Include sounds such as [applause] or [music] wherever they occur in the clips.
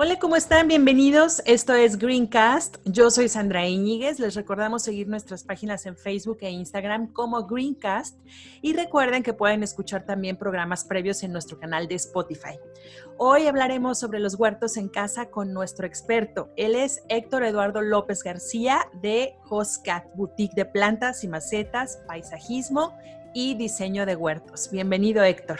Hola, ¿cómo están? Bienvenidos. Esto es Greencast. Yo soy Sandra Iñiguez. Les recordamos seguir nuestras páginas en Facebook e Instagram como Greencast. Y recuerden que pueden escuchar también programas previos en nuestro canal de Spotify. Hoy hablaremos sobre los huertos en casa con nuestro experto. Él es Héctor Eduardo López García de Hoscat, boutique de plantas y macetas, paisajismo y diseño de huertos. Bienvenido, Héctor.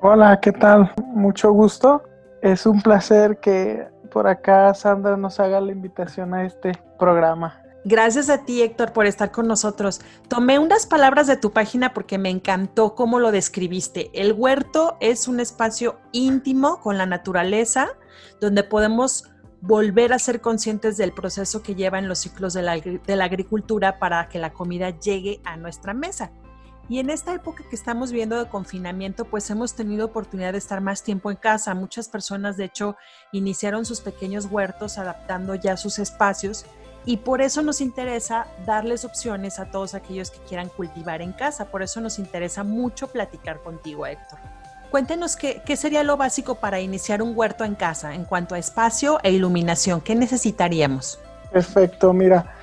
Hola, ¿qué tal? Mucho gusto. Es un placer que por acá Sandra nos haga la invitación a este programa. Gracias a ti, Héctor, por estar con nosotros. Tomé unas palabras de tu página porque me encantó cómo lo describiste. El huerto es un espacio íntimo con la naturaleza donde podemos volver a ser conscientes del proceso que lleva en los ciclos de la, de la agricultura para que la comida llegue a nuestra mesa. Y en esta época que estamos viendo de confinamiento, pues hemos tenido oportunidad de estar más tiempo en casa. Muchas personas, de hecho, iniciaron sus pequeños huertos adaptando ya sus espacios y por eso nos interesa darles opciones a todos aquellos que quieran cultivar en casa. Por eso nos interesa mucho platicar contigo, Héctor. Cuéntenos qué, qué sería lo básico para iniciar un huerto en casa en cuanto a espacio e iluminación. ¿Qué necesitaríamos? Perfecto, mira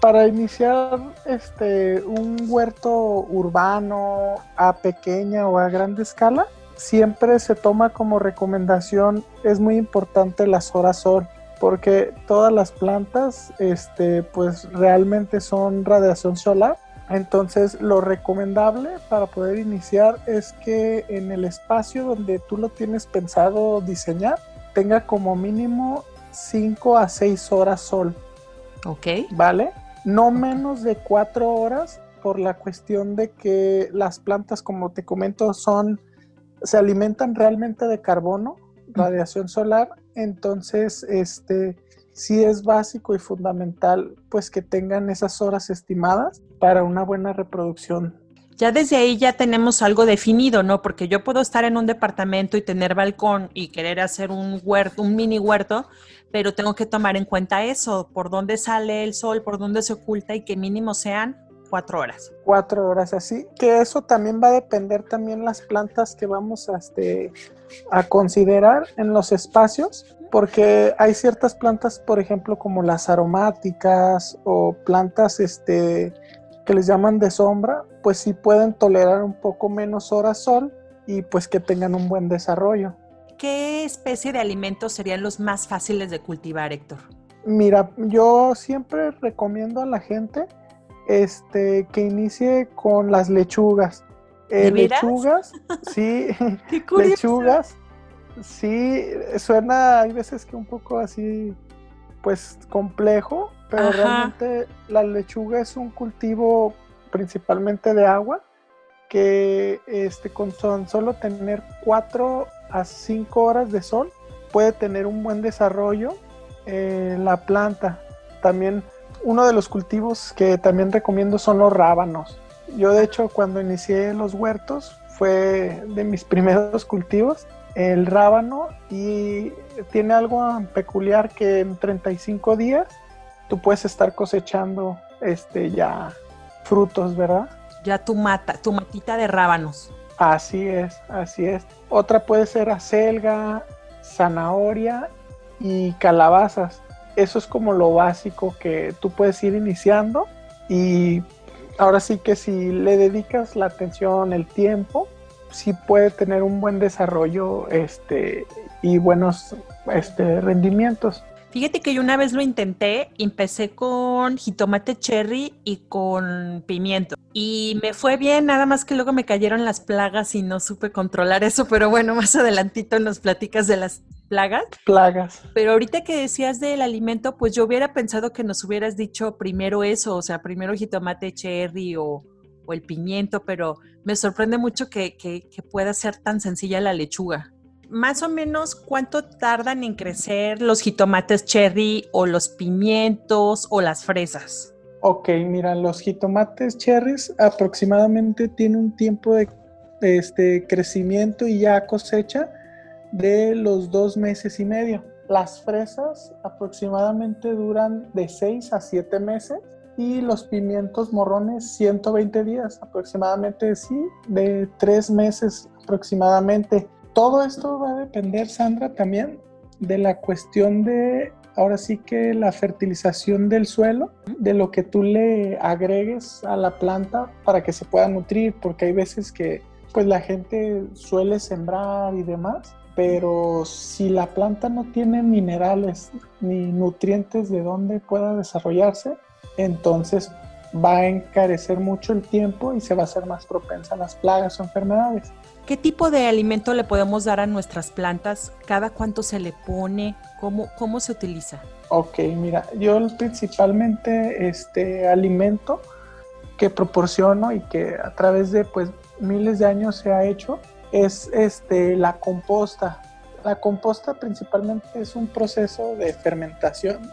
para iniciar este un huerto urbano a pequeña o a grande escala, siempre se toma como recomendación, es muy importante las horas sol, porque todas las plantas este pues realmente son radiación solar. Entonces, lo recomendable para poder iniciar es que en el espacio donde tú lo tienes pensado diseñar tenga como mínimo 5 a 6 horas sol. Ok. ¿Vale? No menos de cuatro horas por la cuestión de que las plantas, como te comento, son, se alimentan realmente de carbono, radiación solar, entonces, este, sí es básico y fundamental, pues que tengan esas horas estimadas para una buena reproducción. Ya desde ahí ya tenemos algo definido, ¿no? Porque yo puedo estar en un departamento y tener balcón y querer hacer un huerto, un mini huerto, pero tengo que tomar en cuenta eso, por dónde sale el sol, por dónde se oculta y que mínimo sean cuatro horas. Cuatro horas, así que eso también va a depender también las plantas que vamos a, este, a considerar en los espacios, porque hay ciertas plantas, por ejemplo, como las aromáticas o plantas este, que les llaman de sombra, pues sí pueden tolerar un poco menos horas sol y pues que tengan un buen desarrollo. ¿Qué especie de alimentos serían los más fáciles de cultivar, Héctor? Mira, yo siempre recomiendo a la gente este, que inicie con las lechugas. Eh, lechugas, sí, [laughs] [laughs] lechugas, sí, suena, hay veces que un poco así, pues complejo, pero realmente la lechuga es un cultivo principalmente de agua que este, con solo tener cuatro a 5 horas de sol puede tener un buen desarrollo en la planta. También uno de los cultivos que también recomiendo son los rábanos. Yo de hecho cuando inicié los huertos fue de mis [laughs] primeros cultivos el rábano y tiene algo peculiar que en 35 días tú puedes estar cosechando este ya frutos, ¿verdad? Ya tu mata, tu matita de rábanos. Así es, así es. Otra puede ser acelga, zanahoria y calabazas. Eso es como lo básico que tú puedes ir iniciando y ahora sí que si le dedicas la atención, el tiempo, sí puede tener un buen desarrollo este, y buenos este, rendimientos. Fíjate que yo una vez lo intenté, empecé con jitomate cherry y con pimiento. Y me fue bien, nada más que luego me cayeron las plagas y no supe controlar eso, pero bueno, más adelantito nos platicas de las plagas. Plagas. Pero ahorita que decías del alimento, pues yo hubiera pensado que nos hubieras dicho primero eso, o sea, primero jitomate cherry o, o el pimiento, pero me sorprende mucho que, que, que pueda ser tan sencilla la lechuga más o menos cuánto tardan en crecer los jitomates cherry o los pimientos o las fresas. Ok, mira, los jitomates cherries aproximadamente tienen un tiempo de este, crecimiento y ya cosecha de los dos meses y medio. Las fresas aproximadamente duran de seis a siete meses y los pimientos morrones 120 días aproximadamente, sí, de tres meses aproximadamente todo esto va a depender, Sandra, también de la cuestión de, ahora sí que la fertilización del suelo, de lo que tú le agregues a la planta para que se pueda nutrir, porque hay veces que pues la gente suele sembrar y demás, pero si la planta no tiene minerales ni nutrientes de donde pueda desarrollarse, entonces va a encarecer mucho el tiempo y se va a hacer más propensa a las plagas o enfermedades. ¿Qué tipo de alimento le podemos dar a nuestras plantas? ¿Cada cuánto se le pone? ¿Cómo, cómo se utiliza? Ok, mira, yo principalmente este alimento que proporciono y que a través de pues miles de años se ha hecho es este la composta. La composta principalmente es un proceso de fermentación,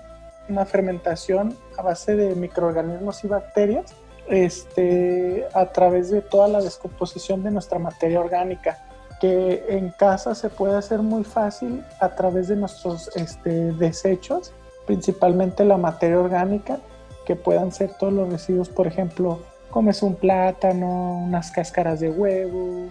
una fermentación a base de microorganismos y bacterias este, a través de toda la descomposición de nuestra materia orgánica, que en casa se puede hacer muy fácil a través de nuestros este, desechos, principalmente la materia orgánica, que puedan ser todos los residuos, por ejemplo, comes un plátano, unas cáscaras de huevo,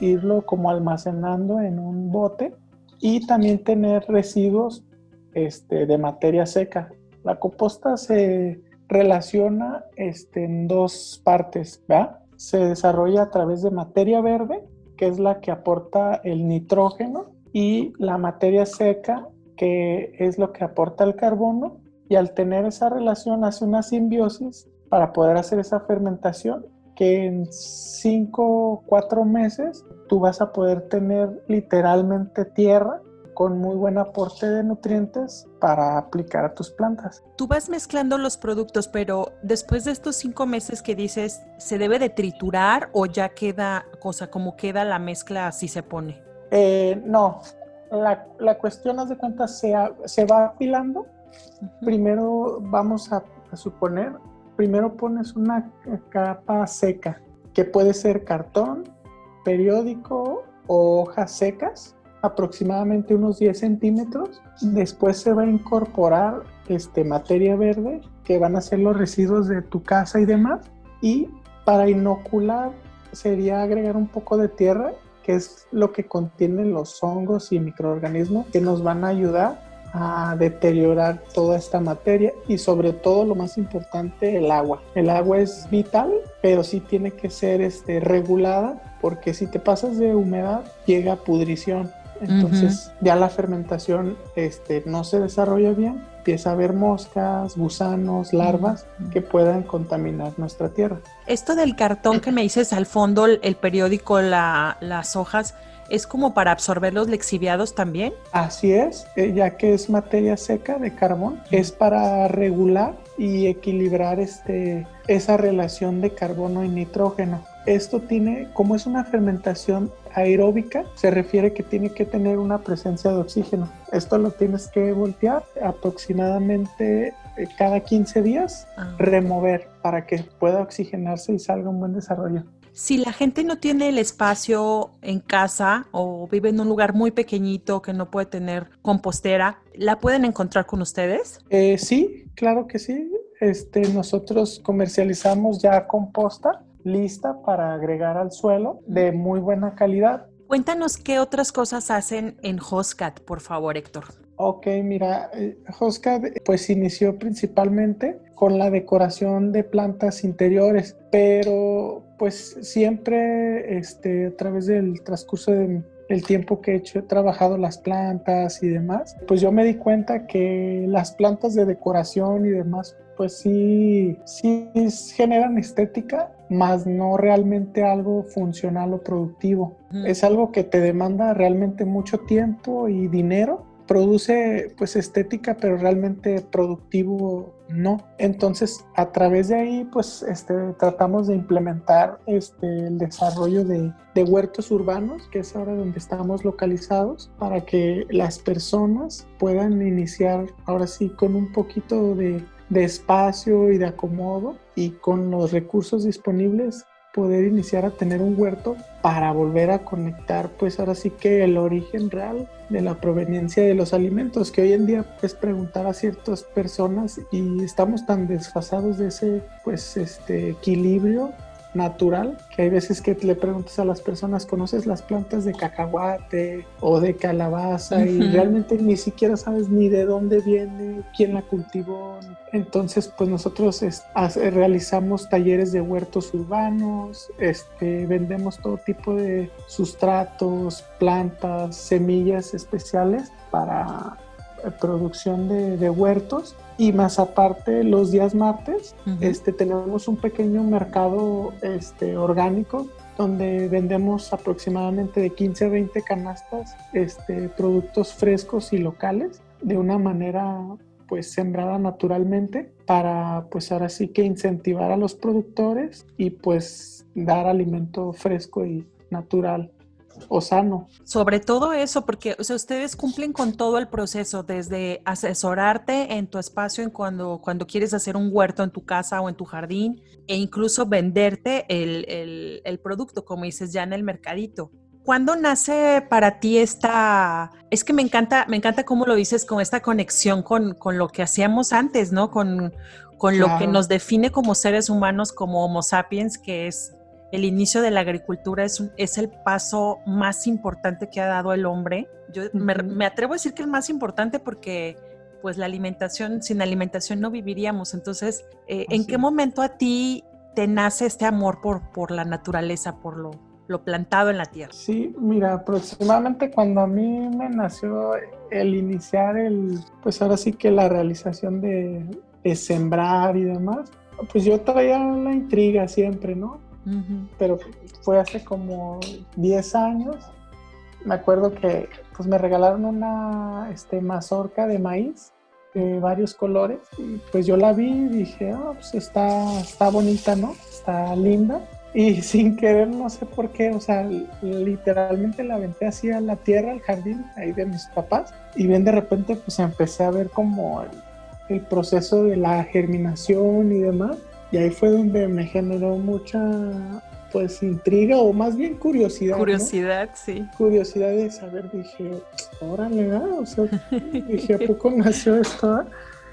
irlo como almacenando en un bote y también tener residuos este, de materia seca. La composta se relaciona este, en dos partes, ¿verdad? Se desarrolla a través de materia verde, que es la que aporta el nitrógeno, y la materia seca, que es lo que aporta el carbono, y al tener esa relación hace una simbiosis para poder hacer esa fermentación que en 5 o 4 meses tú vas a poder tener literalmente tierra con muy buen aporte de nutrientes para aplicar a tus plantas. Tú vas mezclando los productos, pero después de estos cinco meses que dices, ¿se debe de triturar o ya queda, cosa, como queda la mezcla así se pone? Eh, no, la, la, cuestión, haz de cuenta, se, se va apilando. Primero vamos a, a suponer, primero pones una capa seca, que puede ser cartón, periódico o hojas secas aproximadamente unos 10 centímetros. Después se va a incorporar este, materia verde, que van a ser los residuos de tu casa y demás. Y para inocular sería agregar un poco de tierra, que es lo que contienen los hongos y microorganismos que nos van a ayudar a deteriorar toda esta materia y sobre todo lo más importante el agua. El agua es vital, pero sí tiene que ser este, regulada porque si te pasas de humedad llega pudrición entonces ya la fermentación este, no se desarrolla bien, empieza a haber moscas, gusanos, larvas que puedan contaminar nuestra tierra. Esto del cartón que me dices al fondo, el periódico, las hojas, ¿es como para absorber los lexiviados también? Así es, eh, ya que es materia seca de carbón, es para regular y equilibrar este, esa relación de carbono y nitrógeno. Esto tiene, como es una fermentación aeróbica, se refiere que tiene que tener una presencia de oxígeno. Esto lo tienes que voltear aproximadamente eh, cada 15 días, ah. remover para que pueda oxigenarse y salga un buen desarrollo. Si la gente no tiene el espacio en casa o vive en un lugar muy pequeñito que no puede tener compostera, ¿la pueden encontrar con ustedes? Eh, sí, claro que sí. Este, nosotros comercializamos ya composta lista para agregar al suelo de muy buena calidad. Cuéntanos qué otras cosas hacen en Hoscat, por favor, Héctor. Ok, mira, eh, Hoscat pues inició principalmente con la decoración de plantas interiores, pero pues siempre este, a través del transcurso de el tiempo que he hecho, he trabajado las plantas y demás, pues yo me di cuenta que las plantas de decoración y demás, pues sí, sí generan estética, más no realmente algo funcional o productivo. Es algo que te demanda realmente mucho tiempo y dinero produce pues estética, pero realmente productivo no. Entonces, a través de ahí, pues este, tratamos de implementar este, el desarrollo de, de huertos urbanos, que es ahora donde estamos localizados, para que las personas puedan iniciar ahora sí con un poquito de, de espacio y de acomodo y con los recursos disponibles poder iniciar a tener un huerto para volver a conectar pues ahora sí que el origen real de la proveniencia de los alimentos que hoy en día pues preguntar a ciertas personas y estamos tan desfasados de ese pues este equilibrio natural, que hay veces que le preguntas a las personas, ¿conoces las plantas de cacahuate o de calabaza? Y realmente ni siquiera sabes ni de dónde viene, quién la cultivó. Entonces, pues nosotros realizamos talleres de huertos urbanos, este, vendemos todo tipo de sustratos, plantas, semillas especiales para eh, producción de, huertos y más aparte los días martes este, tenemos un pequeño mercado este, orgánico donde vendemos aproximadamente de 15 a 20 canastas este, productos frescos y locales de una manera pues sembrada naturalmente para pues ahora sí que incentivar a los productores y pues dar alimento fresco y natural o sano. Sobre todo eso, porque o sea, ustedes cumplen con todo el proceso, desde asesorarte en tu espacio en cuando, cuando quieres hacer un huerto en tu casa o en tu jardín, e incluso venderte el, el, producto, como dices, ya en el mercadito. ¿Cuándo nace para ti esta, es que me encanta, me encanta cómo lo dices, con esta conexión con, con lo que hacíamos antes, ¿no? Con, con lo que nos define como seres humanos, como Homo sapiens, que es el inicio de la agricultura es, es el paso más importante que ha dado el hombre. Yo me, atrevo a decir que el más importante porque pues la alimentación, sin alimentación no viviríamos. Entonces, eh, ¿en qué momento a ti te nace este amor por, por la naturaleza, por lo, lo plantado en la tierra? Sí, mira, aproximadamente cuando a mí me nació el iniciar el, pues ahora sí que la realización de, de sembrar y demás, pues yo traía la intriga siempre, ¿no? Pero fue hace como 10 años. Me acuerdo que pues me regalaron una este, mazorca de maíz de varios colores y pues yo la vi y dije, oh, pues está, está bonita, ¿no? Está linda. Y [laughs] sin querer, no sé por qué, o sea, literalmente la aventé así a la tierra, al jardín, ahí de mis papás. Y bien de repente, pues empecé a ver como el proceso de la germinación y demás. Y ahí fue donde me generó mucha, pues, intriga o más bien curiosidad. Curiosidad, sí. Curiosidad de saber, dije, órale, ¿no? o sea, [laughs] dije, ¿a poco nació esto?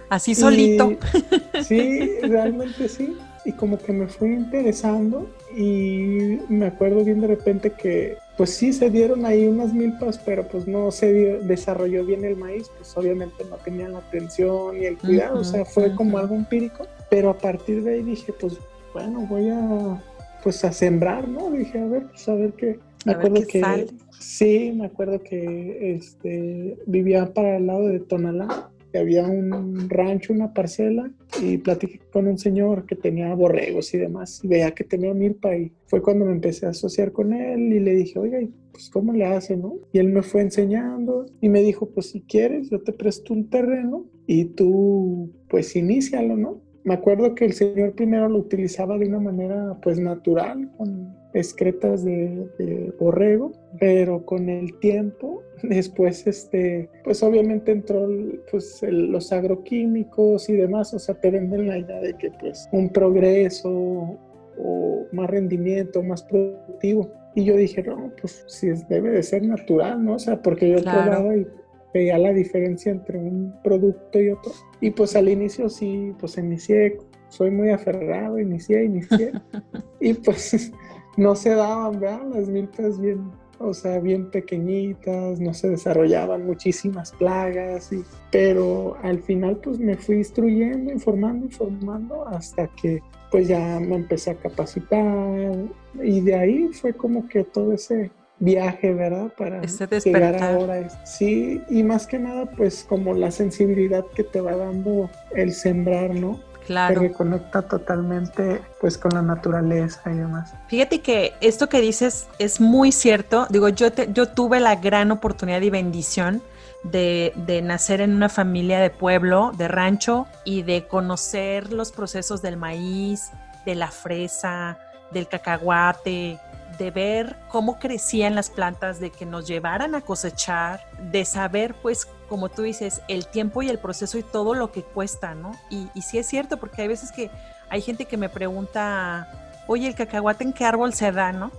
Así solito. [laughs] sí, realmente sí. Y como que me fui interesando y me acuerdo bien de repente que pues sí se dieron ahí unas milpas, pero pues no se desarrolló bien el maíz, pues obviamente no tenían la atención y el cuidado, o sea, fue como algo empírico, pero a partir de ahí dije, pues bueno, voy a pues a sembrar, ¿no? Dije, a ver, pues a ver qué. Me acuerdo que sí, me acuerdo que este vivía para el lado de Tonalá había un rancho, una parcela, y platiqué con un señor que tenía borregos y demás, y veía que tenía milpa, y fue cuando me empecé a asociar con él, y le dije, oiga, pues ¿cómo le hace, no? Y él me fue enseñando, y me dijo, pues si quieres, yo te presto un terreno, y tú, pues inícialo, ¿no? Me acuerdo que el señor primero lo utilizaba de una manera, pues natural, con excretas de, borrego, pero con el tiempo, [laughs] después, este, pues obviamente entró pues, los agroquímicos y demás, o sea, te venden la idea de que pues un progreso o más rendimiento, más productivo. Y yo dije, no, pues sí, debe de ser natural, ¿no? O sea, porque yo probaba y veía la diferencia entre un producto y otro. Y pues al inicio sí, pues inicié, soy muy aferrado, inicié, inicié. [laughs] y pues [laughs] no se daban, ¿verdad? Las milpas bien, o sea, bien pequeñitas, no se desarrollaban muchísimas plagas, y, pero al final pues me fui instruyendo, informando, informando hasta que pues ya me empecé a capacitar y de ahí fue como que todo ese viaje, ¿verdad? Para llegar ahora. Sí, y más que nada, pues como la sensibilidad que te va dando el sembrar, ¿no? Claro. Que reconecta totalmente pues con la naturaleza y demás. Fíjate que esto que dices es muy cierto. Digo, yo, yo tuve la gran oportunidad y bendición de, de, nacer en una familia de pueblo, de rancho, y de conocer los procesos del maíz, de la fresa, del cacahuate, de ver cómo crecían las plantas, de que nos llevaran a cosechar, de saber, pues, como tú dices, el tiempo y el proceso y todo lo que cuesta, ¿no? Y, y sí es cierto, porque hay veces que hay gente que me pregunta, oye, el cacahuate en qué árbol se da, ¿no?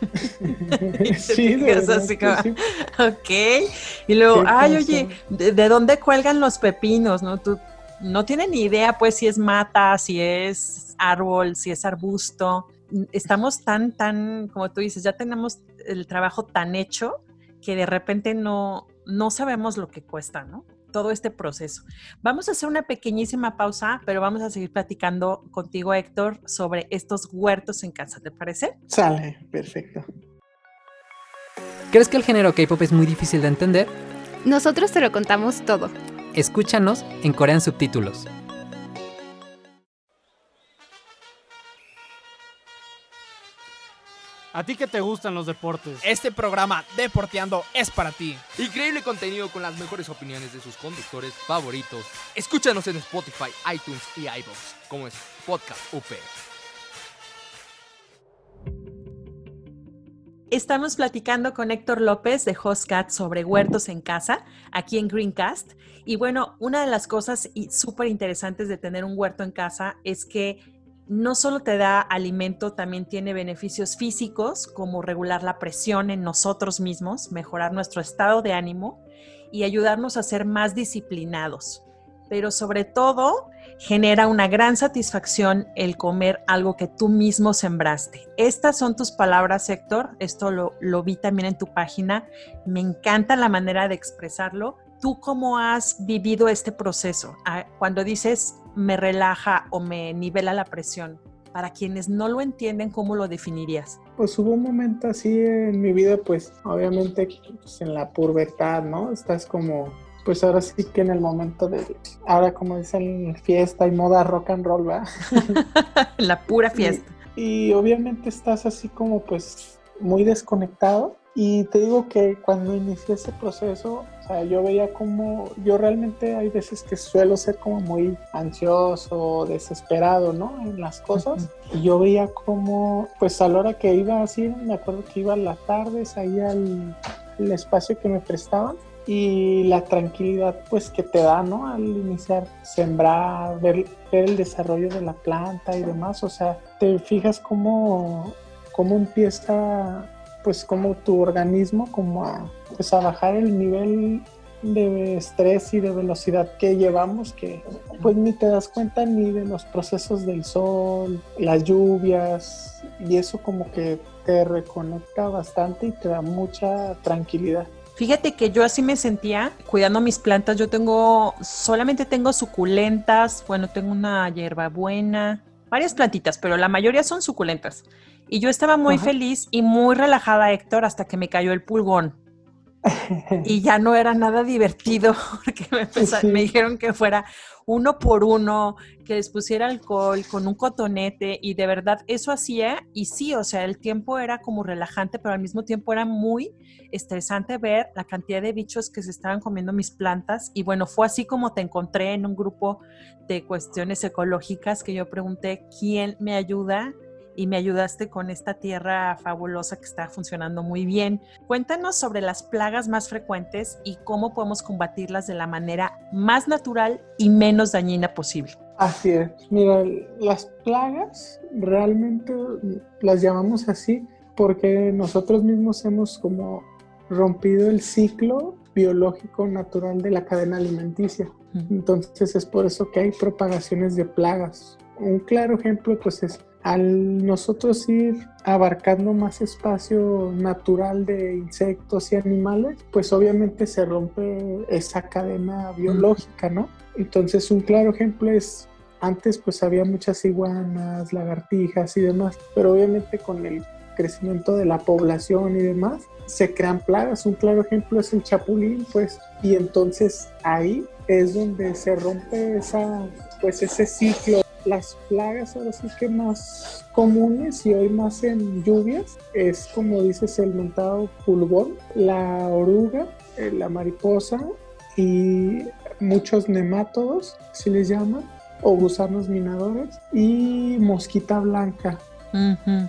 [laughs] sí, así [laughs] ok. Y luego, ay, oye, ¿de, dónde cuelgan los pepinos, no? Tú no tienes ni idea, pues, si es mata, si es árbol, si es arbusto estamos tan, tan, como tú dices, ya tenemos el trabajo tan hecho que de repente no, no sabemos lo que cuesta, ¿no? Todo este proceso. Vamos a hacer una pequeñísima pausa, pero vamos a seguir platicando contigo, Héctor, sobre estos huertos en casa, ¿te parece? Sale, perfecto. ¿Crees que el género K-pop es muy difícil de entender? Nosotros te lo contamos todo. Escúchanos en Corean Subtítulos. ¿A ti que te gustan los deportes? Este programa Deporteando es para ti. Increíble contenido con las mejores opiniones de sus conductores favoritos. Escúchanos en Spotify, iTunes y iVoox, como es Podcast UP. Estamos platicando con Héctor López de Hostcat sobre huertos en casa, aquí en Greencast. Y bueno, una de las cosas súper interesantes de tener un huerto en casa es que no solo te da alimento, también tiene beneficios físicos como regular la presión en nosotros mismos, mejorar nuestro estado de ánimo y ayudarnos a ser más disciplinados. Pero sobre todo, genera una gran satisfacción el comer algo que tú mismo sembraste. Estas son tus palabras, Héctor. Esto lo, lo vi también en tu página. Me encanta la manera de expresarlo. ¿Tú cómo has vivido este proceso? Ah, cuando dices me relaja o me nivela la presión? Para quienes no lo entienden, ¿cómo lo definirías? Pues hubo un momento así en mi vida, pues obviamente pues, en la pubertad, ¿no? Estás como, pues ahora sí que en el momento de, ahora como dicen, fiesta y moda rock and roll, ¿va? [laughs] la pura fiesta. y obviamente estás así como pues muy desconectado. Y te digo que cuando inicié ese proceso, yo veía como, yo realmente hay veces que suelo ser como muy ansioso, desesperado, ¿no? En las cosas. Y yo veía como, pues a la hora que iba así, me acuerdo que iba a las tardes ahí al, espacio que me prestaban y la tranquilidad pues que te da, ¿no? Al iniciar sembrar, ver, ver el desarrollo de la planta y demás, o sea, te fijas cómo, cómo empieza pues como tu organismo como a, pues a bajar el nivel de estrés y de velocidad que llevamos que pues ni te das cuenta ni de los procesos del sol, las lluvias y eso como que te reconecta bastante y te da mucha tranquilidad. Fíjate que yo así me sentía cuidando mis plantas. Yo tengo, solamente tengo suculentas, bueno, tengo una hierbabuena, varias plantitas, pero la mayoría son suculentas. Y yo estaba muy feliz y muy relajada, Héctor, hasta que me cayó el pulgón. [laughs] y ya no era nada divertido [laughs] porque me, me, dijeron que fuera uno por uno, que les pusiera alcohol con un cotonete y de verdad eso hacía y sí, o sea, el tiempo era como relajante, pero al mismo tiempo era muy estresante ver la cantidad de bichos que se estaban comiendo mis plantas y bueno, fue así como te encontré en un grupo de cuestiones ecológicas que yo pregunté, ¿quién me ayuda? Y me ayudaste con esta tierra fabulosa que está funcionando muy bien. Cuéntanos sobre las plagas más frecuentes y cómo podemos combatirlas de la manera más natural y menos dañina posible. Así es. Mira, las plagas realmente las llamamos así porque nosotros mismos hemos como rompido el ciclo biológico natural de la cadena alimenticia. Entonces es por eso que hay propagaciones de plagas. Un claro ejemplo pues es al nosotros ir abarcando más espacio natural de insectos y animales, pues obviamente se rompe esa cadena biológica, ¿no? Entonces un claro ejemplo es, antes pues había muchas iguanas, lagartijas y demás, pero obviamente con el crecimiento de la población y demás, se crean plagas. Un claro ejemplo es el chapulín, pues, y entonces ahí es donde se rompe esa, pues ese ciclo. Las plagas ahora sí que más comunes y hoy más en lluvias es como dices el mentado pulgón, la oruga, eh, la mariposa y muchos nemátodos, si les llaman, o gusanos minadores y mosquita blanca.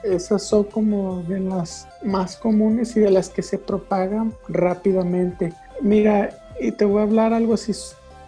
Esas son como de las más comunes y de las que se propagan rápidamente. Mira, y te voy a hablar algo así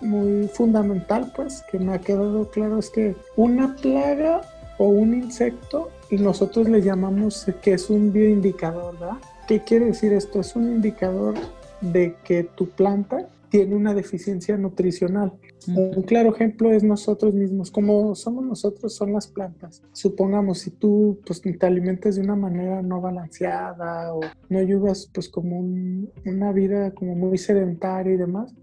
muy fundamental, pues, que me ha quedado claro, es que una plaga o un insecto, y nosotros le llamamos que es un bioindicador, ¿verdad? ¿Qué quiere decir esto? Es un indicador de que tu planta tiene una deficiencia nutricional. Un claro ejemplo es nosotros mismos, como somos nosotros son las plantas. Supongamos si tú pues te alimentas de una manera no balanceada o no llevas pues como una vida como muy sedentaria y demás,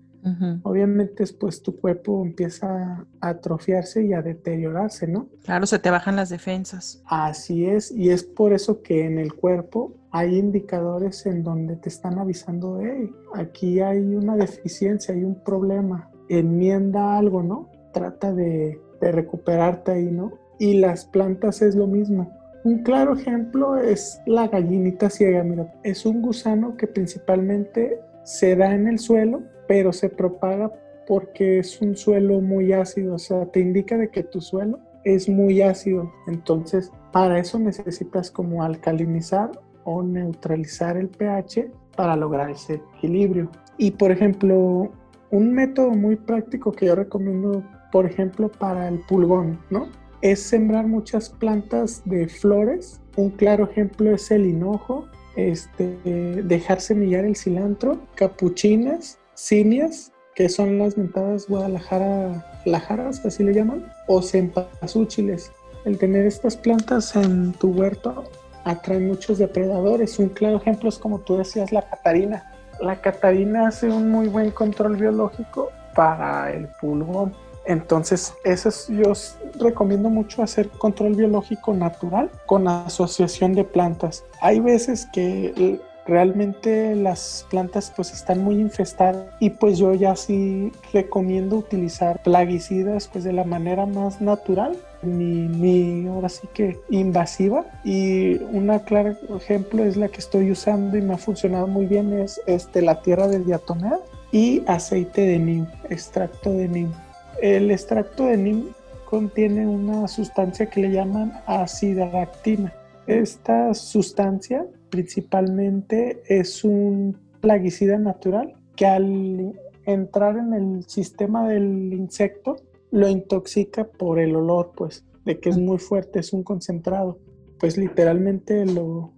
obviamente pues tu cuerpo empieza a atrofiarse y a deteriorarse, ¿no? Claro, se te bajan las defensas. Así es, y es por eso que en el cuerpo hay indicadores en donde te están avisando, hey, aquí hay una deficiencia, hay un problema, enmienda algo, ¿no? Trata de, de recuperarte ahí, ¿no? Y las plantas es lo mismo. Un claro ejemplo es la gallinita ciega, mira, es un gusano que principalmente se da en el suelo, pero se propaga porque es un suelo muy ácido, o sea, te indica de que tu suelo es muy ácido, entonces para eso necesitas como alcalinizar o neutralizar el pH para lograr ese equilibrio. Y por ejemplo, un método muy práctico que yo recomiendo, por ejemplo, para el pulgón, ¿no? Es sembrar muchas plantas de flores. Un claro ejemplo es el hinojo, este, dejar semillar el cilantro, capuchinas, cinias, que son las mentadas Guadalajara, lajaras, así le llaman, o cempasúchiles. El tener estas plantas en tu huerto atrae muchos depredadores. Un claro ejemplo es como tú decías, la catarina. La catarina hace un muy buen control biológico para el pulgón. Entonces, eso es, yo recomiendo mucho hacer control biológico natural con asociación de plantas. Hay veces que realmente las plantas pues están muy infestadas y pues yo ya sí recomiendo utilizar plaguicidas pues de la manera más natural ni, ni ahora sí que invasiva. Y una clara ejemplo es la que estoy usando y me ha funcionado muy bien es este la tierra de diatomea y aceite de neem extracto de neem. El extracto de neem contiene una sustancia que le llaman acidaractina esta sustancia principalmente es un plaguicida natural que al entrar en el sistema del insecto lo intoxica por el olor, pues, de que es muy fuerte, es un concentrado. Pues literalmente lo,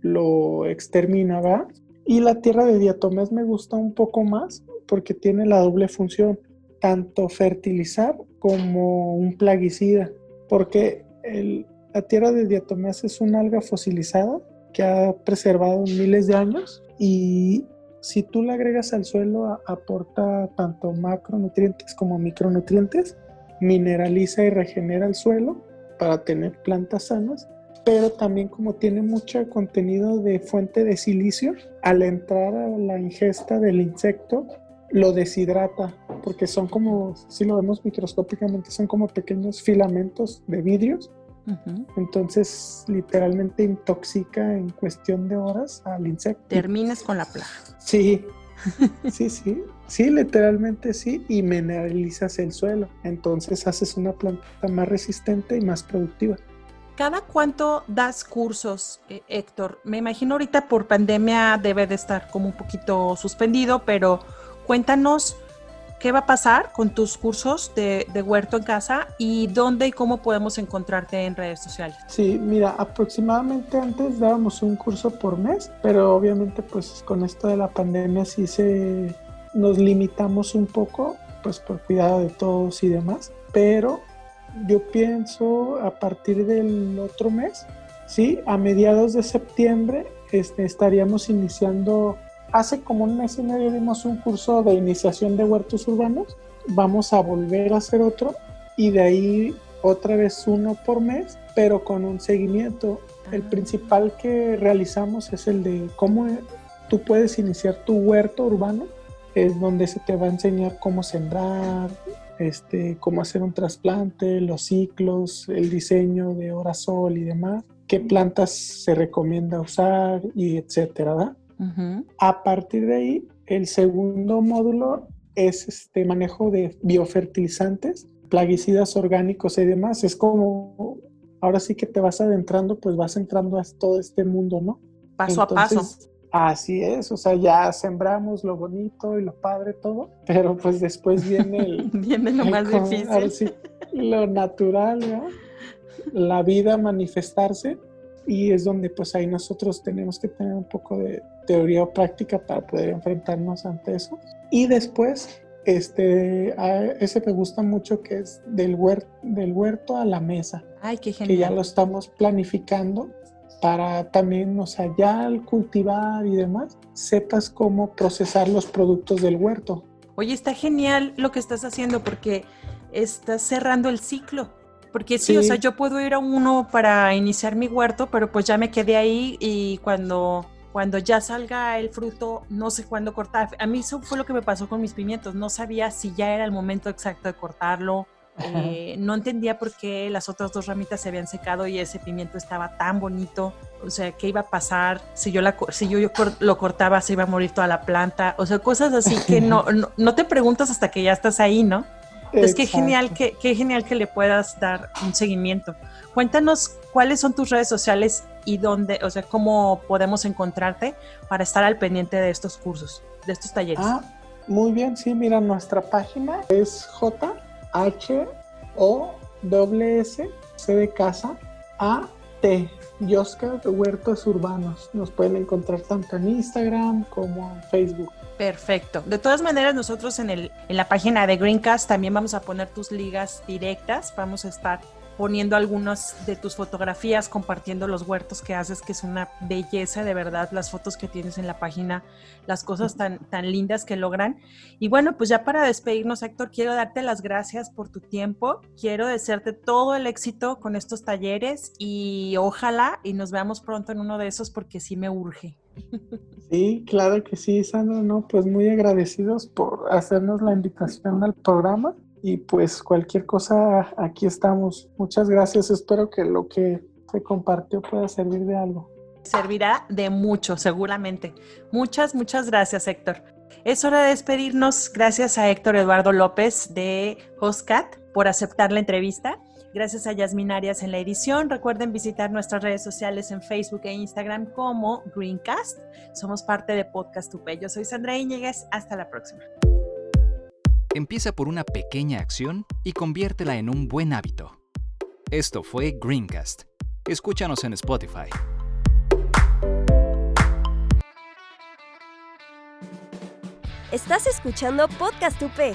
lo extermina, ¿va? Y la tierra de diatomés me gusta un poco más porque tiene la doble función, tanto fertilizar como un plaguicida, porque la tierra de diatomés es una alga fosilizada que ha preservado miles de años y si tú le agregas al suelo aporta tanto macronutrientes como micronutrientes, mineraliza y regenera el suelo para tener plantas sanas, pero también como tiene mucho contenido de fuente de silicio, al entrar a la ingesta del insecto lo deshidrata, porque son como, si lo vemos microscópicamente, son como pequeños filamentos de vidrios entonces, literalmente intoxica en cuestión de horas al insecto. Terminas con la plaga. Sí, sí, sí, sí, literalmente sí, y mineralizas el suelo. Entonces haces una planta más resistente y más productiva. ¿Cada cuánto das cursos, eh, Héctor? Me imagino ahorita por pandemia debe de estar como un poquito suspendido, pero cuéntanos qué va a pasar con tus cursos de, huerto en casa y dónde y cómo podemos encontrarte en redes sociales. Sí, mira, aproximadamente antes dábamos un curso por mes, pero obviamente pues con esto de la pandemia sí se nos limitamos un poco, pues por cuidado de todos y demás, pero yo pienso a partir del otro mes, sí, a mediados de septiembre este, estaríamos iniciando hace como un mes y medio dimos un curso de iniciación de huertos urbanos. Vamos a volver a hacer otro y de ahí otra vez uno por mes, pero con un seguimiento. El principal que realizamos es el de cómo tú puedes iniciar tu huerto urbano, es donde se te va a enseñar cómo sembrar, este, cómo hacer un trasplante, los ciclos, el diseño de hora sol y demás, qué plantas se recomienda usar y etcétera. ¿verdad? A partir de ahí, el segundo módulo es este manejo de biofertilizantes, plaguicidas orgánicos y demás. Es como, ahora sí que te vas adentrando, pues vas entrando a todo este mundo, ¿no? Paso a paso. Así es, o sea, ya sembramos lo bonito y lo padre, todo, pero pues después viene el... [laughs] viene lo más difícil. lo natural, ¿no? La vida manifestarse y es donde pues ahí nosotros tenemos que tener un poco de teoría o práctica para poder enfrentarnos ante eso. Y después, este, ese me gusta mucho que es del huerto, del huerto a la mesa. Ay, qué genial. Que ya lo estamos planificando para también, o sea, ya al cultivar y demás, sepas cómo procesar los productos del huerto. Oye, está genial lo que estás haciendo porque estás cerrando el ciclo. Porque sí, o sea, yo puedo ir a uno para iniciar mi huerto, pero pues ya me quedé ahí y cuando, cuando ya salga el fruto, no sé cuándo cortar. A mí eso fue lo que me pasó con mis pimientos. No sabía si ya era el momento exacto de cortarlo eh, no entendía por qué las otras dos ramitas se habían secado y ese pimiento estaba tan bonito. O sea, ¿qué iba a pasar? Si yo, la, si yo, lo cortaba, se iba a morir toda la planta. O sea, cosas así que [laughs] no, no, te preguntas hasta que ya estás ahí, ¿no? Entonces, qué genial, que, qué genial que le puedas dar un seguimiento. Cuéntanos cuáles son tus redes sociales y dónde, o sea, cómo podemos encontrarte para estar al pendiente de estos cursos, de estos talleres. Ah, muy bien, sí, mira, nuestra página es J H O S C de casa A T Yosca Huertos Urbanos. Nos pueden encontrar tanto en Instagram como en Facebook. Perfecto. De todas maneras, nosotros en, el, en la página de Greencast también vamos a poner tus ligas directas. Vamos a estar poniendo algunas de tus fotografías, compartiendo los huertos que haces, que es una belleza de verdad, las fotos que tienes en la página, las cosas tan, tan lindas que logran. Y bueno, pues ya para despedirnos, Héctor, quiero darte las gracias por tu tiempo, quiero desearte todo el éxito con estos talleres y ojalá y nos veamos pronto en uno de esos porque sí me urge. Sí, claro que sí, Sandra, no, pues muy agradecidos por hacernos la invitación al programa y pues cualquier cosa, aquí estamos. Muchas gracias. Espero que lo que se compartió pueda servir de algo. Servirá de mucho, seguramente. Muchas, muchas gracias, Héctor. Es hora de despedirnos. Gracias a Héctor Eduardo López de Hostcat por aceptar la entrevista. Gracias a Yasmin Arias en la edición. Recuerden visitar nuestras redes sociales en Facebook e Instagram como Greencast. Somos parte de Podcast UP. Yo soy Sandra Íñiguez. Hasta la próxima. Empieza por una pequeña acción y conviértela en un buen hábito. Esto fue Greencast. Escúchanos en Spotify. Estás escuchando Podcast UP.